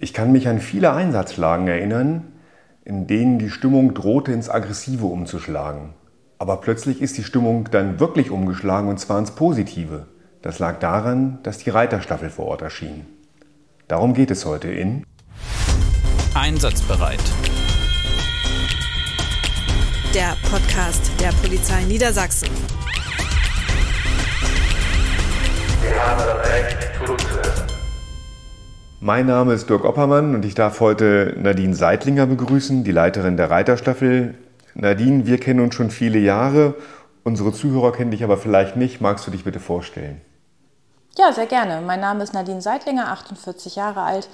Ich kann mich an viele Einsatzlagen erinnern, in denen die Stimmung drohte ins Aggressive umzuschlagen. Aber plötzlich ist die Stimmung dann wirklich umgeschlagen und zwar ins Positive. Das lag daran, dass die Reiterstaffel vor Ort erschien. Darum geht es heute in Einsatzbereit. Der Podcast der Polizei Niedersachsen. Wir haben das Recht zuzuhören. Mein Name ist Dirk Oppermann und ich darf heute Nadine Seitlinger begrüßen, die Leiterin der Reiterstaffel. Nadine, wir kennen uns schon viele Jahre. Unsere Zuhörer kennen dich aber vielleicht nicht. Magst du dich bitte vorstellen? Ja, sehr gerne. Mein Name ist Nadine Seitlinger, 48 Jahre alt,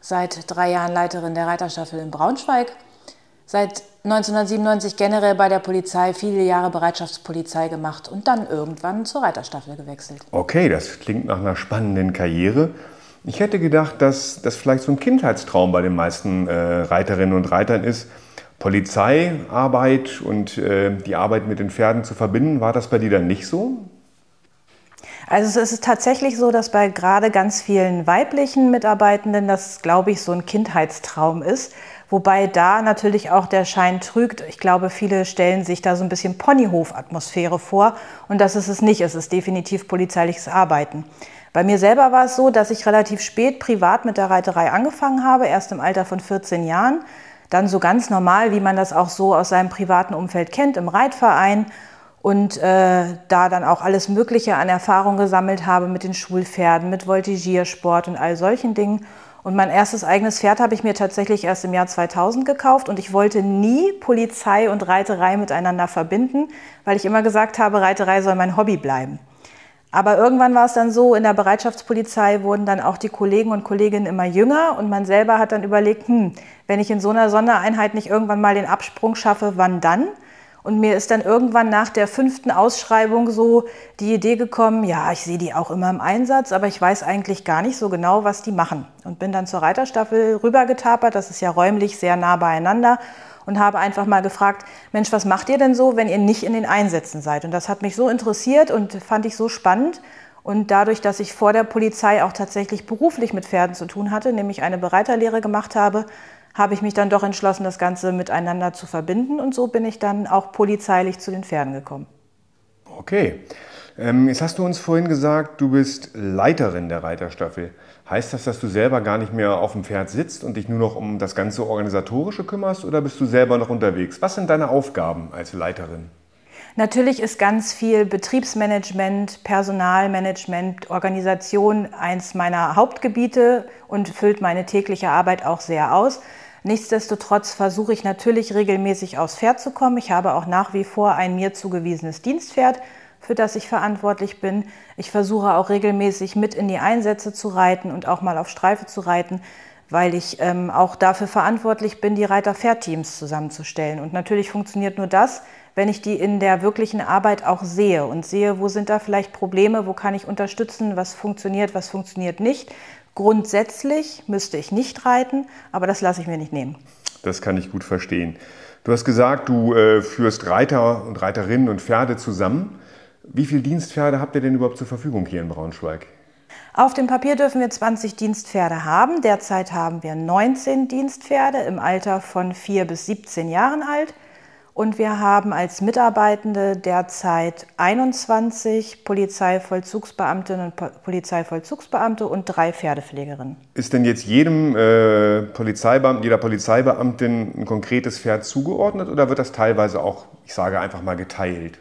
seit drei Jahren Leiterin der Reiterstaffel in Braunschweig. Seit 1997 generell bei der Polizei, viele Jahre Bereitschaftspolizei gemacht und dann irgendwann zur Reiterstaffel gewechselt. Okay, das klingt nach einer spannenden Karriere. Ich hätte gedacht, dass das vielleicht so ein Kindheitstraum bei den meisten äh, Reiterinnen und Reitern ist, Polizeiarbeit und äh, die Arbeit mit den Pferden zu verbinden. War das bei dir dann nicht so? Also es ist tatsächlich so, dass bei gerade ganz vielen weiblichen Mitarbeitenden das, glaube ich, so ein Kindheitstraum ist. Wobei da natürlich auch der Schein trügt. Ich glaube, viele stellen sich da so ein bisschen Ponyhof-Atmosphäre vor. Und das ist es nicht. Es ist definitiv polizeiliches Arbeiten. Bei mir selber war es so, dass ich relativ spät privat mit der Reiterei angefangen habe, erst im Alter von 14 Jahren. Dann so ganz normal, wie man das auch so aus seinem privaten Umfeld kennt, im Reitverein und äh, da dann auch alles Mögliche an Erfahrung gesammelt habe mit den Schulpferden, mit Voltigiersport und all solchen Dingen. Und mein erstes eigenes Pferd habe ich mir tatsächlich erst im Jahr 2000 gekauft und ich wollte nie Polizei und Reiterei miteinander verbinden, weil ich immer gesagt habe, Reiterei soll mein Hobby bleiben. Aber irgendwann war es dann so, in der Bereitschaftspolizei wurden dann auch die Kollegen und Kolleginnen immer jünger und man selber hat dann überlegt, hm, wenn ich in so einer Sondereinheit nicht irgendwann mal den Absprung schaffe, wann dann? Und mir ist dann irgendwann nach der fünften Ausschreibung so die Idee gekommen, ja, ich sehe die auch immer im Einsatz, aber ich weiß eigentlich gar nicht so genau, was die machen. Und bin dann zur Reiterstaffel rübergetapert, das ist ja räumlich sehr nah beieinander und habe einfach mal gefragt, Mensch, was macht ihr denn so, wenn ihr nicht in den Einsätzen seid? Und das hat mich so interessiert und fand ich so spannend. Und dadurch, dass ich vor der Polizei auch tatsächlich beruflich mit Pferden zu tun hatte, nämlich eine Bereiterlehre gemacht habe, habe ich mich dann doch entschlossen, das Ganze miteinander zu verbinden. Und so bin ich dann auch polizeilich zu den Pferden gekommen. Okay. Ähm, jetzt hast du uns vorhin gesagt, du bist Leiterin der Reiterstaffel. Heißt das, dass du selber gar nicht mehr auf dem Pferd sitzt und dich nur noch um das ganze Organisatorische kümmerst oder bist du selber noch unterwegs? Was sind deine Aufgaben als Leiterin? Natürlich ist ganz viel Betriebsmanagement, Personalmanagement, Organisation eins meiner Hauptgebiete und füllt meine tägliche Arbeit auch sehr aus. Nichtsdestotrotz versuche ich natürlich regelmäßig aufs Pferd zu kommen. Ich habe auch nach wie vor ein mir zugewiesenes Dienstpferd, für das ich verantwortlich bin. Ich versuche auch regelmäßig mit in die Einsätze zu reiten und auch mal auf Streife zu reiten, weil ich ähm, auch dafür verantwortlich bin, die Reiter-Pferd-Teams zusammenzustellen. Und natürlich funktioniert nur das, wenn ich die in der wirklichen Arbeit auch sehe und sehe, wo sind da vielleicht Probleme, wo kann ich unterstützen, was funktioniert, was funktioniert nicht. Grundsätzlich müsste ich nicht reiten, aber das lasse ich mir nicht nehmen. Das kann ich gut verstehen. Du hast gesagt, du äh, führst Reiter und Reiterinnen und Pferde zusammen. Wie viele Dienstpferde habt ihr denn überhaupt zur Verfügung hier in Braunschweig? Auf dem Papier dürfen wir 20 Dienstpferde haben. Derzeit haben wir 19 Dienstpferde im Alter von 4 bis 17 Jahren alt. Und wir haben als Mitarbeitende derzeit 21 Polizeivollzugsbeamtinnen und Polizeivollzugsbeamte und drei Pferdepflegerinnen. Ist denn jetzt jedem äh, Polizeibeamten, jeder Polizeibeamtin ein konkretes Pferd zugeordnet oder wird das teilweise auch, ich sage einfach mal, geteilt?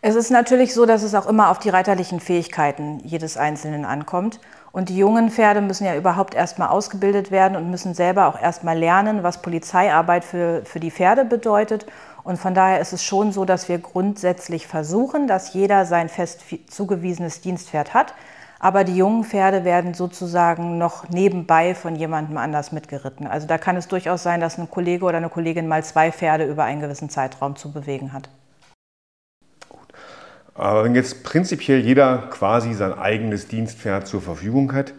Es ist natürlich so, dass es auch immer auf die reiterlichen Fähigkeiten jedes Einzelnen ankommt. Und die jungen Pferde müssen ja überhaupt erstmal ausgebildet werden und müssen selber auch erstmal lernen, was Polizeiarbeit für, für die Pferde bedeutet. Und von daher ist es schon so, dass wir grundsätzlich versuchen, dass jeder sein fest zugewiesenes Dienstpferd hat. Aber die jungen Pferde werden sozusagen noch nebenbei von jemandem anders mitgeritten. Also da kann es durchaus sein, dass ein Kollege oder eine Kollegin mal zwei Pferde über einen gewissen Zeitraum zu bewegen hat. Aber wenn jetzt prinzipiell jeder quasi sein eigenes Dienstpferd zur Verfügung hat,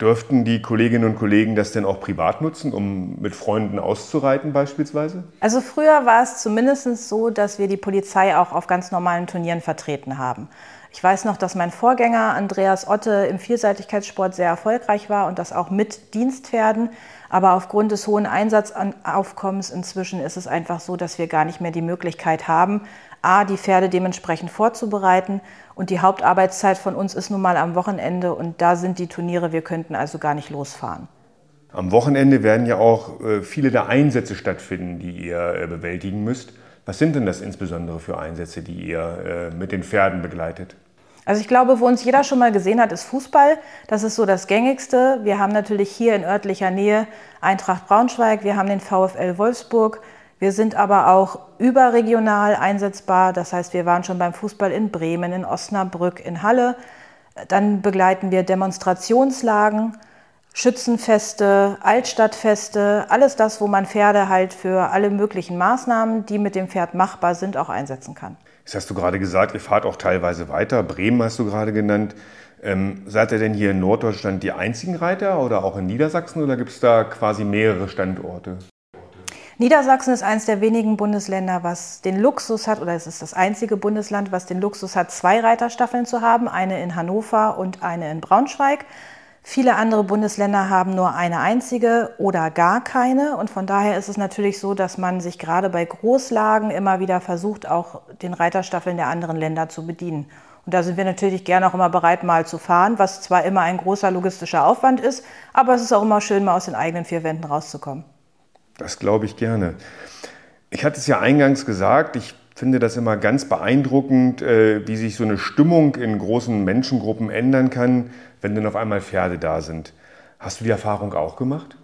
dürften die Kolleginnen und Kollegen das denn auch privat nutzen, um mit Freunden auszureiten beispielsweise? Also früher war es zumindest so, dass wir die Polizei auch auf ganz normalen Turnieren vertreten haben. Ich weiß noch, dass mein Vorgänger Andreas Otte im Vielseitigkeitssport sehr erfolgreich war und das auch mit Dienstpferden. Aber aufgrund des hohen Einsatzaufkommens inzwischen ist es einfach so, dass wir gar nicht mehr die Möglichkeit haben, A, die Pferde dementsprechend vorzubereiten. Und die Hauptarbeitszeit von uns ist nun mal am Wochenende und da sind die Turniere, wir könnten also gar nicht losfahren. Am Wochenende werden ja auch äh, viele der Einsätze stattfinden, die ihr äh, bewältigen müsst. Was sind denn das insbesondere für Einsätze, die ihr äh, mit den Pferden begleitet? Also ich glaube, wo uns jeder schon mal gesehen hat, ist Fußball. Das ist so das gängigste. Wir haben natürlich hier in örtlicher Nähe Eintracht Braunschweig, wir haben den VfL Wolfsburg. Wir sind aber auch überregional einsetzbar. Das heißt, wir waren schon beim Fußball in Bremen, in Osnabrück, in Halle. Dann begleiten wir Demonstrationslagen. Schützenfeste, Altstadtfeste, alles das, wo man Pferde halt für alle möglichen Maßnahmen, die mit dem Pferd machbar sind, auch einsetzen kann. Das hast du gerade gesagt, ihr fahrt auch teilweise weiter. Bremen hast du gerade genannt. Ähm, seid ihr denn hier in Norddeutschland die einzigen Reiter oder auch in Niedersachsen oder gibt es da quasi mehrere Standorte? Niedersachsen ist eines der wenigen Bundesländer, was den Luxus hat, oder es ist das einzige Bundesland, was den Luxus hat, zwei Reiterstaffeln zu haben, eine in Hannover und eine in Braunschweig. Viele andere Bundesländer haben nur eine einzige oder gar keine. Und von daher ist es natürlich so, dass man sich gerade bei Großlagen immer wieder versucht, auch den Reiterstaffeln der anderen Länder zu bedienen. Und da sind wir natürlich gerne auch immer bereit, mal zu fahren, was zwar immer ein großer logistischer Aufwand ist, aber es ist auch immer schön, mal aus den eigenen vier Wänden rauszukommen. Das glaube ich gerne. Ich hatte es ja eingangs gesagt, ich finde das immer ganz beeindruckend, äh, wie sich so eine Stimmung in großen Menschengruppen ändern kann, wenn dann auf einmal Pferde da sind. Hast du die Erfahrung auch gemacht?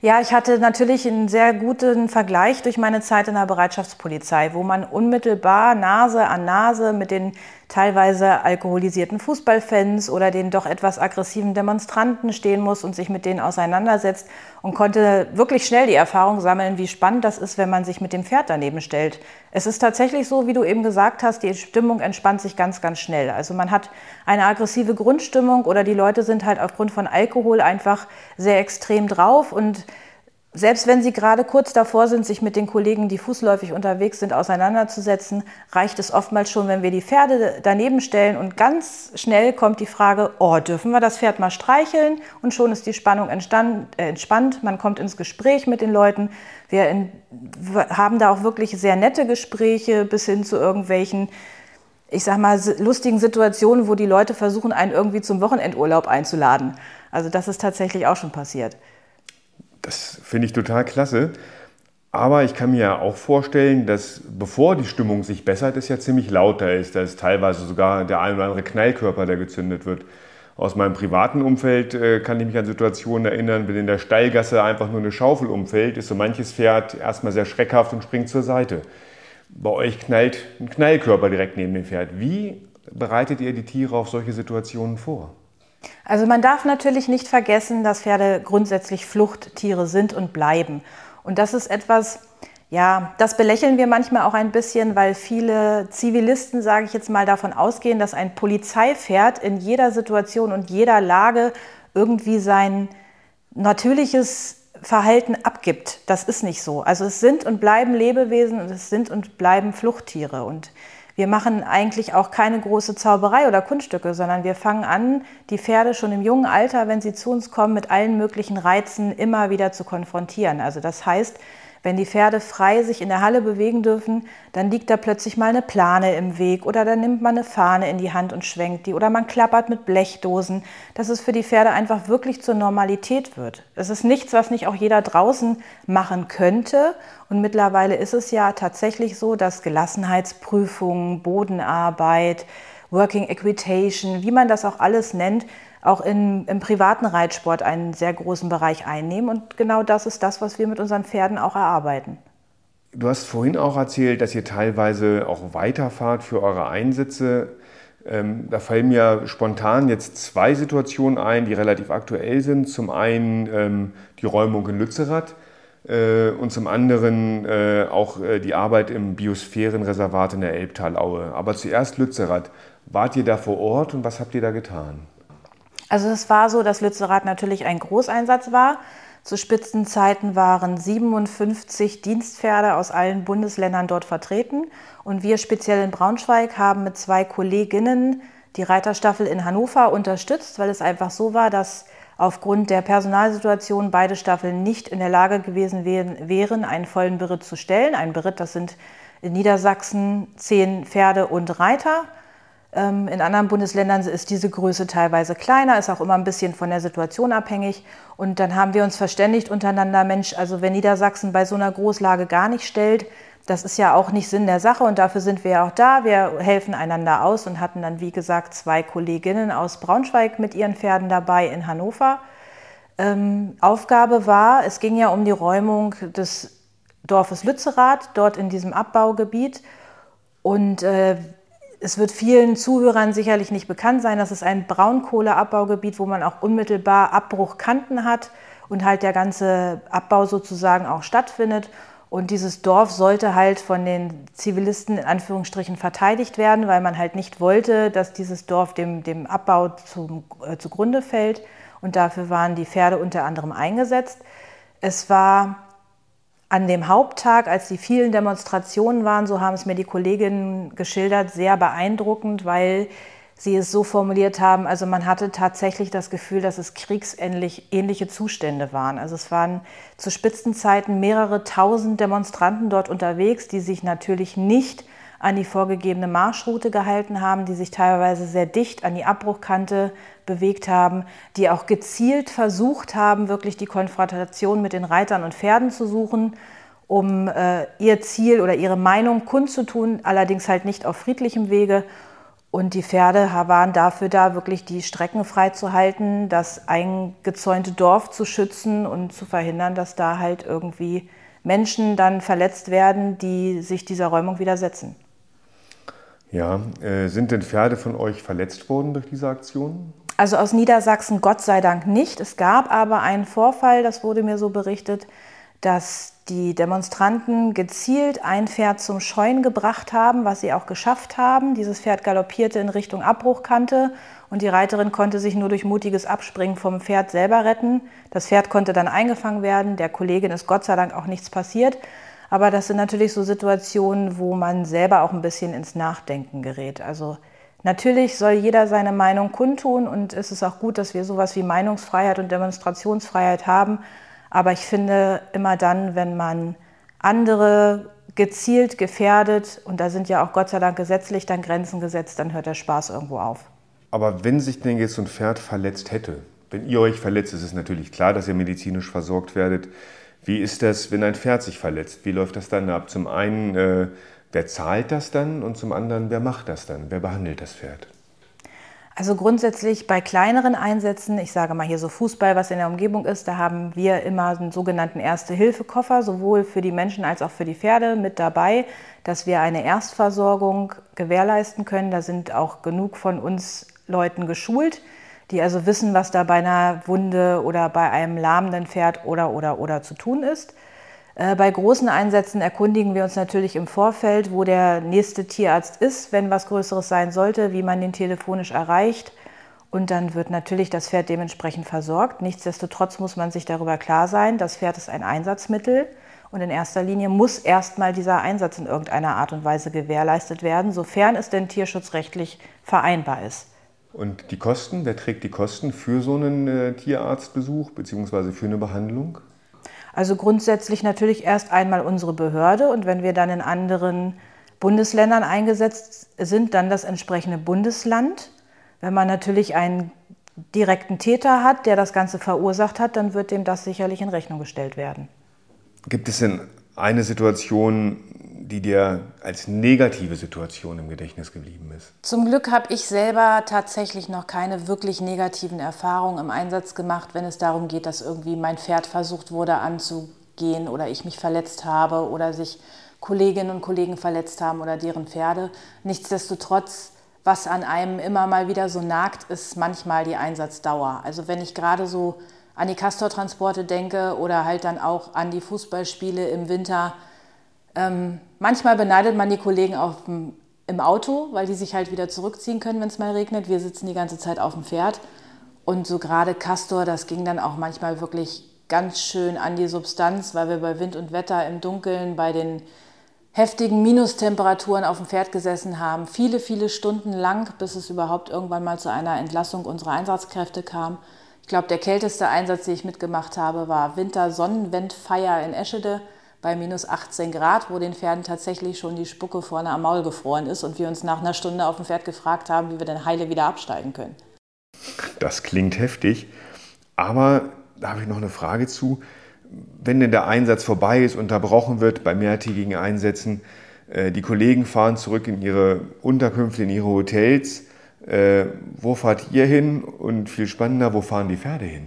Ja, ich hatte natürlich einen sehr guten Vergleich durch meine Zeit in der Bereitschaftspolizei, wo man unmittelbar Nase an Nase mit den teilweise alkoholisierten Fußballfans oder den doch etwas aggressiven Demonstranten stehen muss und sich mit denen auseinandersetzt und konnte wirklich schnell die Erfahrung sammeln, wie spannend das ist, wenn man sich mit dem Pferd daneben stellt. Es ist tatsächlich so, wie du eben gesagt hast, die Stimmung entspannt sich ganz, ganz schnell. Also man hat eine aggressive Grundstimmung oder die Leute sind halt aufgrund von Alkohol einfach sehr extrem drauf und selbst wenn Sie gerade kurz davor sind, sich mit den Kollegen, die fußläufig unterwegs sind, auseinanderzusetzen, reicht es oftmals schon, wenn wir die Pferde daneben stellen und ganz schnell kommt die Frage, oh, dürfen wir das Pferd mal streicheln? Und schon ist die Spannung äh, entspannt, man kommt ins Gespräch mit den Leuten. Wir, in, wir haben da auch wirklich sehr nette Gespräche bis hin zu irgendwelchen ich sag mal, lustigen Situationen, wo die Leute versuchen, einen irgendwie zum Wochenendurlaub einzuladen. Also das ist tatsächlich auch schon passiert. Das finde ich total klasse. Aber ich kann mir ja auch vorstellen, dass bevor die Stimmung sich bessert, es ja ziemlich lauter ist. Da ist teilweise sogar der ein oder andere Knallkörper, der gezündet wird. Aus meinem privaten Umfeld äh, kann ich mich an Situationen erinnern, wenn in der Steilgasse einfach nur eine Schaufel umfällt, ist so manches Pferd erstmal sehr schreckhaft und springt zur Seite. Bei euch knallt ein Knallkörper direkt neben dem Pferd. Wie bereitet ihr die Tiere auf solche Situationen vor? Also man darf natürlich nicht vergessen, dass Pferde grundsätzlich Fluchttiere sind und bleiben. Und das ist etwas, ja, das belächeln wir manchmal auch ein bisschen, weil viele Zivilisten, sage ich jetzt mal, davon ausgehen, dass ein Polizeipferd in jeder Situation und jeder Lage irgendwie sein natürliches Verhalten abgibt. Das ist nicht so. Also es sind und bleiben Lebewesen und es sind und bleiben Fluchttiere. Und wir machen eigentlich auch keine große Zauberei oder Kunststücke, sondern wir fangen an, die Pferde schon im jungen Alter, wenn sie zu uns kommen, mit allen möglichen Reizen immer wieder zu konfrontieren. Also das heißt, wenn die Pferde frei sich in der Halle bewegen dürfen, dann liegt da plötzlich mal eine Plane im Weg oder dann nimmt man eine Fahne in die Hand und schwenkt die oder man klappert mit Blechdosen, dass es für die Pferde einfach wirklich zur Normalität wird. Es ist nichts, was nicht auch jeder draußen machen könnte. Und mittlerweile ist es ja tatsächlich so, dass Gelassenheitsprüfungen, Bodenarbeit, Working Equitation, wie man das auch alles nennt, auch in, im privaten Reitsport einen sehr großen Bereich einnehmen. Und genau das ist das, was wir mit unseren Pferden auch erarbeiten. Du hast vorhin auch erzählt, dass ihr teilweise auch weiterfahrt für eure Einsätze. Ähm, da fallen mir spontan jetzt zwei Situationen ein, die relativ aktuell sind. Zum einen ähm, die Räumung in Lützerath äh, und zum anderen äh, auch äh, die Arbeit im Biosphärenreservat in der Elbtalaue. Aber zuerst Lützerath. Wart ihr da vor Ort und was habt ihr da getan? Also es war so, dass Lützerath natürlich ein Großeinsatz war. Zu Spitzenzeiten waren 57 Dienstpferde aus allen Bundesländern dort vertreten. Und wir speziell in Braunschweig haben mit zwei Kolleginnen die Reiterstaffel in Hannover unterstützt, weil es einfach so war, dass aufgrund der Personalsituation beide Staffeln nicht in der Lage gewesen wären, einen vollen Beritt zu stellen. Ein Beritt, das sind in Niedersachsen zehn Pferde und Reiter. Ähm, in anderen Bundesländern ist diese Größe teilweise kleiner, ist auch immer ein bisschen von der Situation abhängig. Und dann haben wir uns verständigt untereinander, Mensch, also wenn Niedersachsen bei so einer Großlage gar nicht stellt, das ist ja auch nicht Sinn der Sache und dafür sind wir ja auch da. Wir helfen einander aus und hatten dann, wie gesagt, zwei Kolleginnen aus Braunschweig mit ihren Pferden dabei in Hannover. Ähm, Aufgabe war, es ging ja um die Räumung des Dorfes Lützerath, dort in diesem Abbaugebiet. Und äh, es wird vielen Zuhörern sicherlich nicht bekannt sein, dass es ein Braunkohleabbaugebiet, wo man auch unmittelbar Abbruchkanten hat und halt der ganze Abbau sozusagen auch stattfindet. Und dieses Dorf sollte halt von den Zivilisten in Anführungsstrichen verteidigt werden, weil man halt nicht wollte, dass dieses Dorf dem, dem Abbau zum, äh, zugrunde fällt. Und dafür waren die Pferde unter anderem eingesetzt. Es war an dem Haupttag, als die vielen Demonstrationen waren, so haben es mir die Kolleginnen geschildert, sehr beeindruckend, weil sie es so formuliert haben, also man hatte tatsächlich das Gefühl, dass es kriegsähnliche Zustände waren. Also es waren zu Spitzenzeiten mehrere tausend Demonstranten dort unterwegs, die sich natürlich nicht an die vorgegebene Marschroute gehalten haben, die sich teilweise sehr dicht an die Abbruchkante bewegt haben, die auch gezielt versucht haben, wirklich die Konfrontation mit den Reitern und Pferden zu suchen, um äh, ihr Ziel oder ihre Meinung kundzutun, allerdings halt nicht auf friedlichem Wege. Und die Pferde waren dafür da, wirklich die Strecken freizuhalten, das eingezäunte Dorf zu schützen und zu verhindern, dass da halt irgendwie Menschen dann verletzt werden, die sich dieser Räumung widersetzen. Ja, äh, sind denn Pferde von euch verletzt worden durch diese Aktion? Also aus Niedersachsen Gott sei Dank nicht. Es gab aber einen Vorfall, das wurde mir so berichtet, dass die Demonstranten gezielt ein Pferd zum Scheuen gebracht haben, was sie auch geschafft haben. Dieses Pferd galoppierte in Richtung Abbruchkante und die Reiterin konnte sich nur durch mutiges Abspringen vom Pferd selber retten. Das Pferd konnte dann eingefangen werden. Der Kollegin ist Gott sei Dank auch nichts passiert. Aber das sind natürlich so Situationen, wo man selber auch ein bisschen ins Nachdenken gerät. Also natürlich soll jeder seine Meinung kundtun und es ist auch gut, dass wir sowas wie Meinungsfreiheit und Demonstrationsfreiheit haben. Aber ich finde immer dann, wenn man andere gezielt gefährdet, und da sind ja auch Gott sei Dank gesetzlich dann Grenzen gesetzt, dann hört der Spaß irgendwo auf. Aber wenn sich denn jetzt so ein Pferd verletzt hätte, wenn ihr euch verletzt, ist es natürlich klar, dass ihr medizinisch versorgt werdet. Wie ist das, wenn ein Pferd sich verletzt? Wie läuft das dann ab? Zum einen, äh, wer zahlt das dann? Und zum anderen, wer macht das dann? Wer behandelt das Pferd? Also grundsätzlich bei kleineren Einsätzen, ich sage mal hier so Fußball, was in der Umgebung ist, da haben wir immer einen sogenannten Erste-Hilfe-Koffer, sowohl für die Menschen als auch für die Pferde mit dabei, dass wir eine Erstversorgung gewährleisten können. Da sind auch genug von uns Leuten geschult, die also wissen, was da bei einer Wunde oder bei einem lahmenden Pferd oder oder oder zu tun ist. Äh, bei großen Einsätzen erkundigen wir uns natürlich im Vorfeld, wo der nächste Tierarzt ist, wenn was Größeres sein sollte, wie man den telefonisch erreicht. Und dann wird natürlich das Pferd dementsprechend versorgt. Nichtsdestotrotz muss man sich darüber klar sein, das Pferd ist ein Einsatzmittel. Und in erster Linie muss erstmal dieser Einsatz in irgendeiner Art und Weise gewährleistet werden, sofern es denn tierschutzrechtlich vereinbar ist. Und die Kosten, wer trägt die Kosten für so einen äh, Tierarztbesuch bzw. für eine Behandlung? Also grundsätzlich natürlich erst einmal unsere Behörde und wenn wir dann in anderen Bundesländern eingesetzt sind, dann das entsprechende Bundesland. Wenn man natürlich einen direkten Täter hat, der das Ganze verursacht hat, dann wird dem das sicherlich in Rechnung gestellt werden. Gibt es denn eine Situation, die dir als negative Situation im Gedächtnis geblieben ist? Zum Glück habe ich selber tatsächlich noch keine wirklich negativen Erfahrungen im Einsatz gemacht, wenn es darum geht, dass irgendwie mein Pferd versucht wurde anzugehen oder ich mich verletzt habe oder sich Kolleginnen und Kollegen verletzt haben oder deren Pferde. Nichtsdestotrotz, was an einem immer mal wieder so nagt, ist manchmal die Einsatzdauer. Also wenn ich gerade so an die Castortransporte denke oder halt dann auch an die Fußballspiele im Winter, ähm, manchmal beneidet man die Kollegen auf dem, im Auto, weil die sich halt wieder zurückziehen können, wenn es mal regnet. Wir sitzen die ganze Zeit auf dem Pferd. Und so gerade Castor, das ging dann auch manchmal wirklich ganz schön an die Substanz, weil wir bei Wind und Wetter im Dunkeln, bei den heftigen Minustemperaturen auf dem Pferd gesessen haben, viele, viele Stunden lang, bis es überhaupt irgendwann mal zu einer Entlassung unserer Einsatzkräfte kam. Ich glaube, der kälteste Einsatz, den ich mitgemacht habe, war Winter-Sonnenwendfeier in Eschede bei minus 18 Grad, wo den Pferden tatsächlich schon die Spucke vorne am Maul gefroren ist und wir uns nach einer Stunde auf dem Pferd gefragt haben, wie wir denn heile wieder absteigen können. Das klingt heftig, aber da habe ich noch eine Frage zu wenn denn der Einsatz vorbei ist, unterbrochen wird bei mehrtägigen Einsätzen, äh, die Kollegen fahren zurück in ihre Unterkünfte, in ihre Hotels. Äh, wo fahrt ihr hin? Und viel spannender, wo fahren die Pferde hin?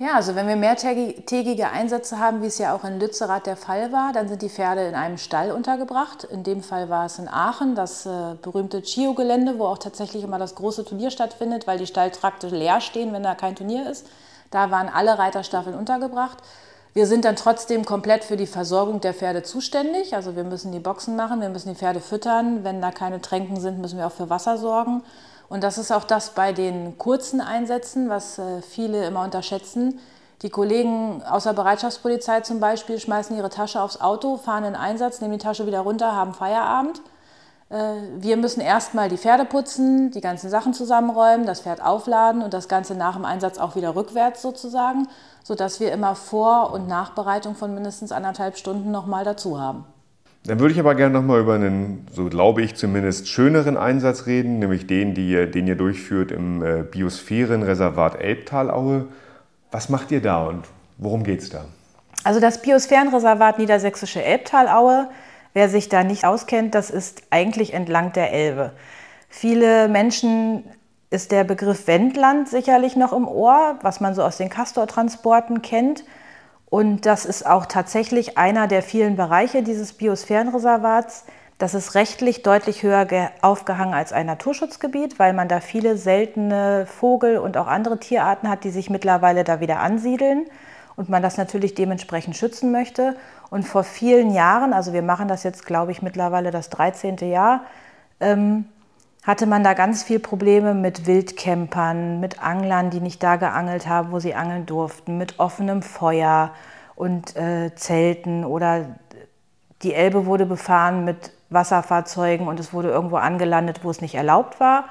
Ja, also wenn wir mehrtägige Einsätze haben, wie es ja auch in Lützerath der Fall war, dann sind die Pferde in einem Stall untergebracht. In dem Fall war es in Aachen, das äh, berühmte Chio-Gelände, wo auch tatsächlich immer das große Turnier stattfindet, weil die Stalltrakte leer stehen, wenn da kein Turnier ist. Da waren alle Reiterstaffeln untergebracht. Wir sind dann trotzdem komplett für die Versorgung der Pferde zuständig. Also wir müssen die Boxen machen, wir müssen die Pferde füttern. Wenn da keine Tränken sind, müssen wir auch für Wasser sorgen. Und das ist auch das bei den kurzen Einsätzen, was äh, viele immer unterschätzen. Die Kollegen aus der Bereitschaftspolizei zum Beispiel schmeißen ihre Tasche aufs Auto, fahren in Einsatz, nehmen die Tasche wieder runter, haben Feierabend. Äh, wir müssen erstmal die Pferde putzen, die ganzen Sachen zusammenräumen, das Pferd aufladen und das Ganze nach dem Einsatz auch wieder rückwärts sozusagen, sodass wir immer Vor- und Nachbereitung von mindestens anderthalb Stunden nochmal dazu haben. Dann würde ich aber gerne nochmal über einen, so glaube ich zumindest, schöneren Einsatz reden, nämlich den, die, den ihr durchführt im äh, Biosphärenreservat Elbtalaue. Was macht ihr da und worum geht es da? Also das Biosphärenreservat Niedersächsische Elbtalaue Wer sich da nicht auskennt, das ist eigentlich entlang der Elbe. Viele Menschen ist der Begriff Wendland sicherlich noch im Ohr, was man so aus den Castortransporten kennt. Und das ist auch tatsächlich einer der vielen Bereiche dieses Biosphärenreservats. Das ist rechtlich deutlich höher aufgehangen als ein Naturschutzgebiet, weil man da viele seltene Vogel- und auch andere Tierarten hat, die sich mittlerweile da wieder ansiedeln und man das natürlich dementsprechend schützen möchte. Und vor vielen Jahren, also wir machen das jetzt, glaube ich, mittlerweile das 13. Jahr, ähm, hatte man da ganz viel Probleme mit Wildcampern, mit Anglern, die nicht da geangelt haben, wo sie angeln durften, mit offenem Feuer und äh, Zelten oder die Elbe wurde befahren mit Wasserfahrzeugen und es wurde irgendwo angelandet, wo es nicht erlaubt war.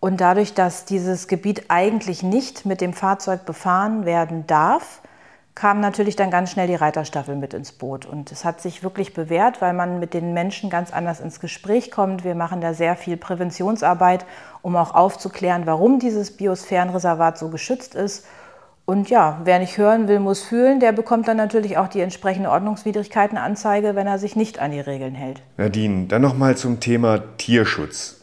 Und dadurch, dass dieses Gebiet eigentlich nicht mit dem Fahrzeug befahren werden darf, kam natürlich dann ganz schnell die Reiterstaffel mit ins Boot. Und es hat sich wirklich bewährt, weil man mit den Menschen ganz anders ins Gespräch kommt. Wir machen da sehr viel Präventionsarbeit, um auch aufzuklären, warum dieses Biosphärenreservat so geschützt ist. Und ja, wer nicht hören will, muss fühlen. Der bekommt dann natürlich auch die entsprechende Ordnungswidrigkeitenanzeige, wenn er sich nicht an die Regeln hält. Nadine, dann nochmal zum Thema Tierschutz.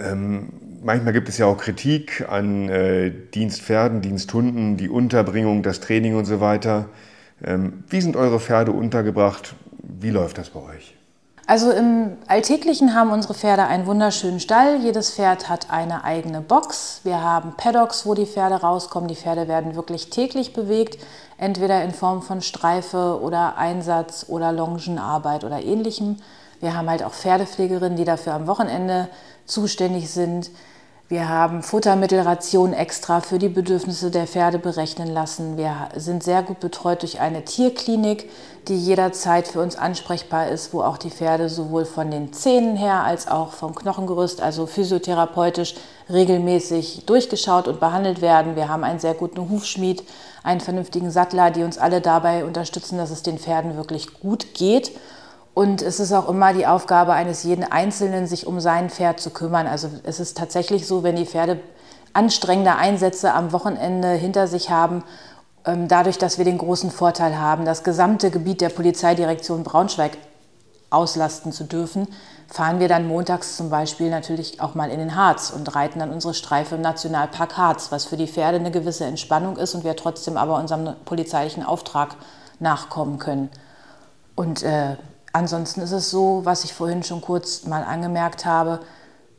Ähm, manchmal gibt es ja auch Kritik an äh, Dienstpferden, Diensthunden, die Unterbringung, das Training und so weiter. Ähm, wie sind eure Pferde untergebracht? Wie läuft das bei euch? Also im Alltäglichen haben unsere Pferde einen wunderschönen Stall. Jedes Pferd hat eine eigene Box. Wir haben Paddocks, wo die Pferde rauskommen. Die Pferde werden wirklich täglich bewegt, entweder in Form von Streife oder Einsatz oder Longenarbeit oder ähnlichem. Wir haben halt auch Pferdepflegerinnen, die dafür am Wochenende zuständig sind. Wir haben Futtermittelrationen extra für die Bedürfnisse der Pferde berechnen lassen. Wir sind sehr gut betreut durch eine Tierklinik, die jederzeit für uns ansprechbar ist, wo auch die Pferde sowohl von den Zähnen her als auch vom Knochengerüst, also physiotherapeutisch, regelmäßig durchgeschaut und behandelt werden. Wir haben einen sehr guten Hufschmied, einen vernünftigen Sattler, die uns alle dabei unterstützen, dass es den Pferden wirklich gut geht und es ist auch immer die Aufgabe eines jeden Einzelnen, sich um sein Pferd zu kümmern. Also es ist tatsächlich so, wenn die Pferde anstrengende Einsätze am Wochenende hinter sich haben, ähm, dadurch, dass wir den großen Vorteil haben, das gesamte Gebiet der Polizeidirektion Braunschweig auslasten zu dürfen, fahren wir dann montags zum Beispiel natürlich auch mal in den Harz und reiten dann unsere Streife im Nationalpark Harz, was für die Pferde eine gewisse Entspannung ist und wir trotzdem aber unserem polizeilichen Auftrag nachkommen können. Und äh, Ansonsten ist es so, was ich vorhin schon kurz mal angemerkt habe,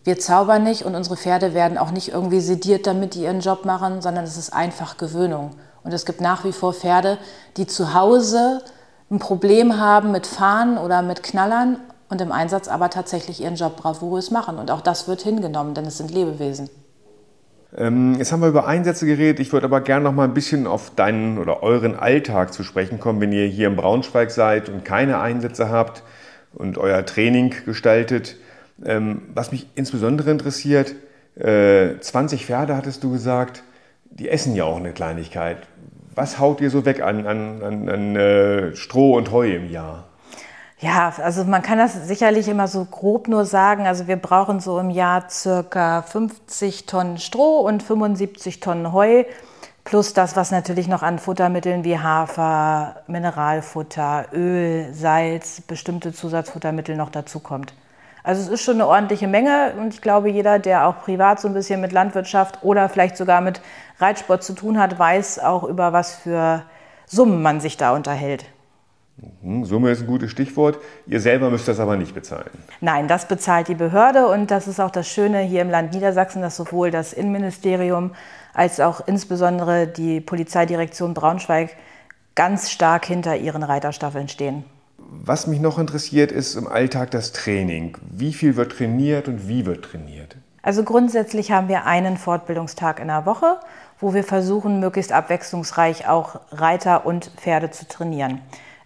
wir zaubern nicht und unsere Pferde werden auch nicht irgendwie sediert, damit die ihren Job machen, sondern es ist einfach Gewöhnung. Und es gibt nach wie vor Pferde, die zu Hause ein Problem haben mit Fahren oder mit Knallern und im Einsatz aber tatsächlich ihren Job bravourös machen. Und auch das wird hingenommen, denn es sind Lebewesen. Ähm, jetzt haben wir über Einsätze geredet. Ich würde aber gerne noch mal ein bisschen auf deinen oder euren Alltag zu sprechen kommen, wenn ihr hier in Braunschweig seid und keine Einsätze habt. und euer Training gestaltet. Ähm, was mich insbesondere interessiert, äh, 20 Pferde hattest du gesagt, die essen ja auch eine Kleinigkeit. Was haut ihr so weg an, an, an, an äh, Stroh und Heu im Jahr? Ja, also man kann das sicherlich immer so grob nur sagen. Also wir brauchen so im Jahr circa 50 Tonnen Stroh und 75 Tonnen Heu. Plus das, was natürlich noch an Futtermitteln wie Hafer, Mineralfutter, Öl, Salz, bestimmte Zusatzfuttermittel noch dazu kommt. Also es ist schon eine ordentliche Menge und ich glaube, jeder, der auch privat so ein bisschen mit Landwirtschaft oder vielleicht sogar mit Reitsport zu tun hat, weiß auch, über was für Summen man sich da unterhält. Mhm, Summe ist ein gutes Stichwort. Ihr selber müsst das aber nicht bezahlen. Nein, das bezahlt die Behörde und das ist auch das Schöne hier im Land Niedersachsen, dass sowohl das Innenministerium als auch insbesondere die Polizeidirektion Braunschweig ganz stark hinter ihren Reiterstaffeln stehen. Was mich noch interessiert, ist im Alltag das Training. Wie viel wird trainiert und wie wird trainiert? Also grundsätzlich haben wir einen Fortbildungstag in der Woche, wo wir versuchen, möglichst abwechslungsreich auch Reiter und Pferde zu trainieren.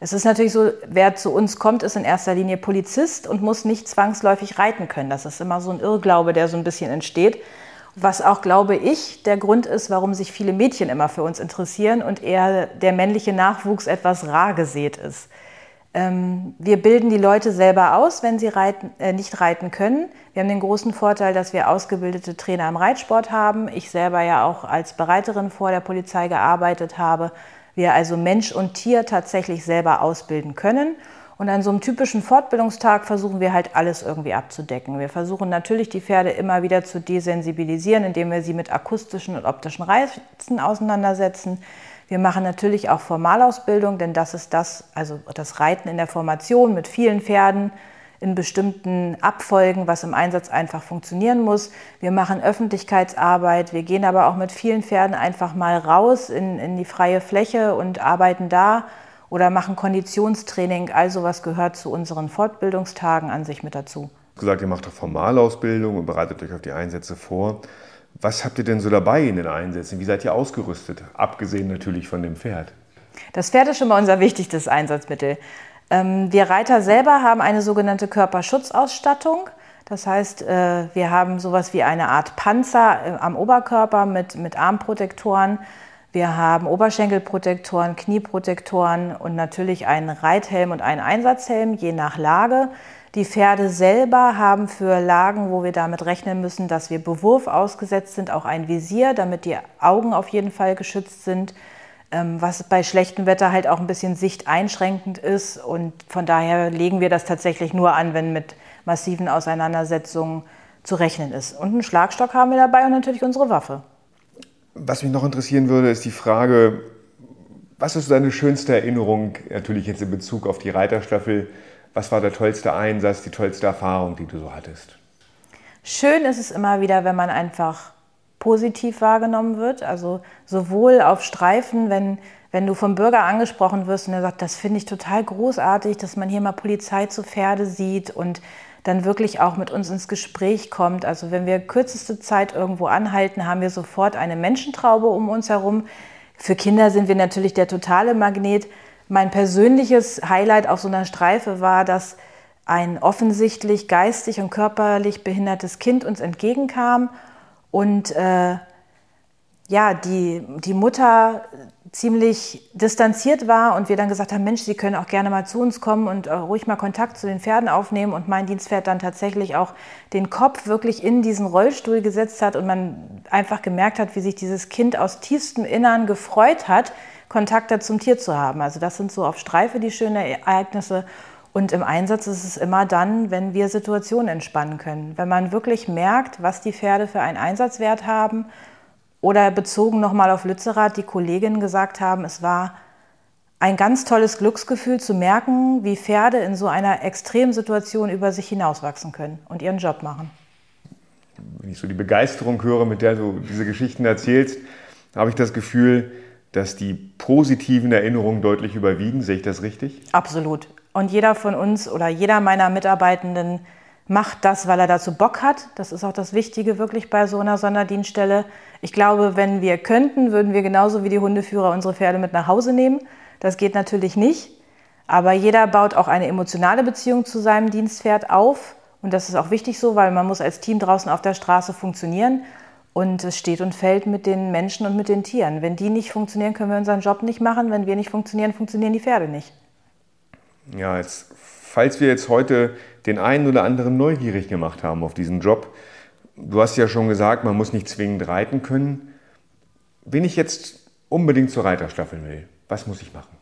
Es ist natürlich so, wer zu uns kommt, ist in erster Linie Polizist und muss nicht zwangsläufig reiten können. Das ist immer so ein Irrglaube, der so ein bisschen entsteht. Was auch, glaube ich, der Grund ist, warum sich viele Mädchen immer für uns interessieren und eher der männliche Nachwuchs etwas rar gesät ist. Ähm, wir bilden die Leute selber aus, wenn sie reiten, äh, nicht reiten können. Wir haben den großen Vorteil, dass wir ausgebildete Trainer im Reitsport haben. Ich selber ja auch als Bereiterin vor der Polizei gearbeitet habe. Wir also Mensch und Tier tatsächlich selber ausbilden können. Und an so einem typischen Fortbildungstag versuchen wir halt alles irgendwie abzudecken. Wir versuchen natürlich die Pferde immer wieder zu desensibilisieren, indem wir sie mit akustischen und optischen Reizen auseinandersetzen. Wir machen natürlich auch Formalausbildung, denn das ist das, also das Reiten in der Formation mit vielen Pferden in bestimmten Abfolgen, was im Einsatz einfach funktionieren muss. Wir machen Öffentlichkeitsarbeit, wir gehen aber auch mit vielen Pferden einfach mal raus in, in die freie Fläche und arbeiten da oder machen Konditionstraining. Also was gehört zu unseren Fortbildungstagen an sich mit dazu. gesagt, ihr macht doch Formalausbildung und bereitet euch auf die Einsätze vor. Was habt ihr denn so dabei in den Einsätzen? Wie seid ihr ausgerüstet? Abgesehen natürlich von dem Pferd. Das Pferd ist schon mal unser wichtigstes Einsatzmittel. Ähm, wir Reiter selber haben eine sogenannte Körperschutzausstattung. Das heißt, äh, wir haben sowas wie eine Art Panzer äh, am Oberkörper mit, mit Armprotektoren. Wir haben Oberschenkelprotektoren, Knieprotektoren und natürlich einen Reithelm und einen Einsatzhelm, je nach Lage. Die Pferde selber haben für Lagen, wo wir damit rechnen müssen, dass wir Bewurf ausgesetzt sind, auch ein Visier, damit die Augen auf jeden Fall geschützt sind, was bei schlechtem Wetter halt auch ein bisschen sichteinschränkend ist. Und von daher legen wir das tatsächlich nur an, wenn mit massiven Auseinandersetzungen zu rechnen ist. Und einen Schlagstock haben wir dabei und natürlich unsere Waffe. Was mich noch interessieren würde, ist die Frage, was ist deine schönste Erinnerung, natürlich jetzt in Bezug auf die Reiterstaffel, was war der tollste Einsatz, die tollste Erfahrung, die du so hattest? Schön ist es immer wieder, wenn man einfach positiv wahrgenommen wird. Also sowohl auf Streifen, wenn, wenn du vom Bürger angesprochen wirst und er sagt, das finde ich total großartig, dass man hier mal Polizei zu Pferde sieht und dann wirklich auch mit uns ins Gespräch kommt. Also wenn wir kürzeste Zeit irgendwo anhalten, haben wir sofort eine Menschentraube um uns herum. Für Kinder sind wir natürlich der totale Magnet. Mein persönliches Highlight auf so einer Streife war, dass ein offensichtlich geistig und körperlich behindertes Kind uns entgegenkam und äh, ja, die, die Mutter ziemlich distanziert war und wir dann gesagt haben, Mensch, Sie können auch gerne mal zu uns kommen und äh, ruhig mal Kontakt zu den Pferden aufnehmen und mein Dienstpferd dann tatsächlich auch den Kopf wirklich in diesen Rollstuhl gesetzt hat und man einfach gemerkt hat, wie sich dieses Kind aus tiefstem Innern gefreut hat, Kontakte zum Tier zu haben. Also das sind so auf Streife die schönen Ereignisse. Und im Einsatz ist es immer dann, wenn wir Situationen entspannen können. Wenn man wirklich merkt, was die Pferde für einen Einsatzwert haben. Oder bezogen nochmal auf Lützerath, die Kolleginnen gesagt haben, es war ein ganz tolles Glücksgefühl zu merken, wie Pferde in so einer extremen Situation über sich hinauswachsen können und ihren Job machen. Wenn ich so die Begeisterung höre, mit der du diese Geschichten erzählst, habe ich das Gefühl, dass die positiven Erinnerungen deutlich überwiegen. Sehe ich das richtig? Absolut. Und jeder von uns oder jeder meiner Mitarbeitenden macht das, weil er dazu Bock hat. Das ist auch das Wichtige wirklich bei so einer Sonderdienststelle. Ich glaube, wenn wir könnten, würden wir genauso wie die Hundeführer unsere Pferde mit nach Hause nehmen. Das geht natürlich nicht. Aber jeder baut auch eine emotionale Beziehung zu seinem Dienstpferd auf. Und das ist auch wichtig so, weil man muss als Team draußen auf der Straße funktionieren. Und es steht und fällt mit den Menschen und mit den Tieren. Wenn die nicht funktionieren, können wir unseren Job nicht machen. Wenn wir nicht funktionieren, funktionieren die Pferde nicht. Ja, jetzt, falls wir jetzt heute den einen oder anderen neugierig gemacht haben auf diesen Job, du hast ja schon gesagt, man muss nicht zwingend reiten können. Wenn ich jetzt unbedingt zur Reiterstaffel will, was muss ich machen?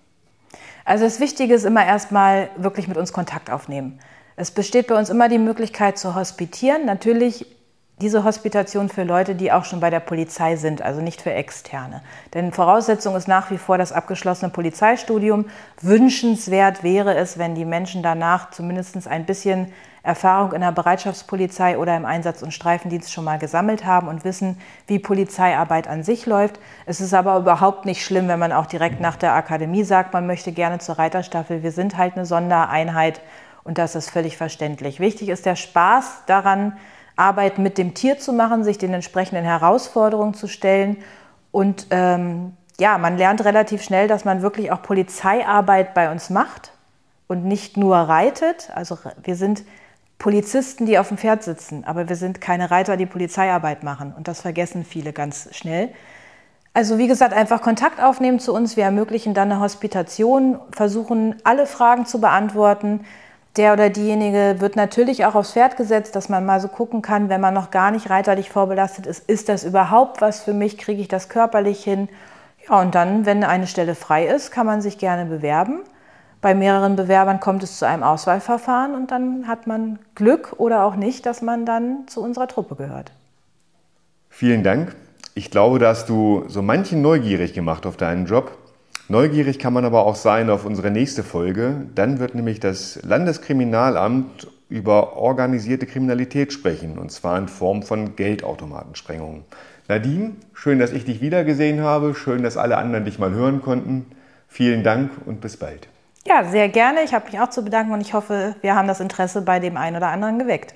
Also das Wichtige ist immer erstmal wirklich mit uns Kontakt aufnehmen. Es besteht bei uns immer die Möglichkeit zu hospitieren. Natürlich diese Hospitation für Leute, die auch schon bei der Polizei sind, also nicht für Externe. Denn Voraussetzung ist nach wie vor das abgeschlossene Polizeistudium. Wünschenswert wäre es, wenn die Menschen danach zumindest ein bisschen Erfahrung in der Bereitschaftspolizei oder im Einsatz- und Streifendienst schon mal gesammelt haben und wissen, wie Polizeiarbeit an sich läuft. Es ist aber überhaupt nicht schlimm, wenn man auch direkt nach der Akademie sagt, man möchte gerne zur Reiterstaffel. Wir sind halt eine Sondereinheit und das ist völlig verständlich. Wichtig ist der Spaß daran, Arbeit mit dem Tier zu machen, sich den entsprechenden Herausforderungen zu stellen. Und ähm, ja, man lernt relativ schnell, dass man wirklich auch Polizeiarbeit bei uns macht und nicht nur reitet. Also wir sind Polizisten, die auf dem Pferd sitzen, aber wir sind keine Reiter, die Polizeiarbeit machen. Und das vergessen viele ganz schnell. Also wie gesagt, einfach Kontakt aufnehmen zu uns. Wir ermöglichen dann eine Hospitation, versuchen alle Fragen zu beantworten der oder diejenige wird natürlich auch aufs Pferd gesetzt, dass man mal so gucken kann, wenn man noch gar nicht reiterlich vorbelastet ist, ist das überhaupt was für mich, kriege ich das körperlich hin? Ja, und dann, wenn eine Stelle frei ist, kann man sich gerne bewerben. Bei mehreren Bewerbern kommt es zu einem Auswahlverfahren und dann hat man Glück oder auch nicht, dass man dann zu unserer Truppe gehört. Vielen Dank. Ich glaube, da hast du so manchen neugierig gemacht auf deinen Job. Neugierig kann man aber auch sein auf unsere nächste Folge. Dann wird nämlich das Landeskriminalamt über organisierte Kriminalität sprechen, und zwar in Form von Geldautomatensprengungen. Nadine, schön, dass ich dich wiedergesehen habe. Schön, dass alle anderen dich mal hören konnten. Vielen Dank und bis bald. Ja, sehr gerne. Ich habe mich auch zu bedanken und ich hoffe, wir haben das Interesse bei dem einen oder anderen geweckt.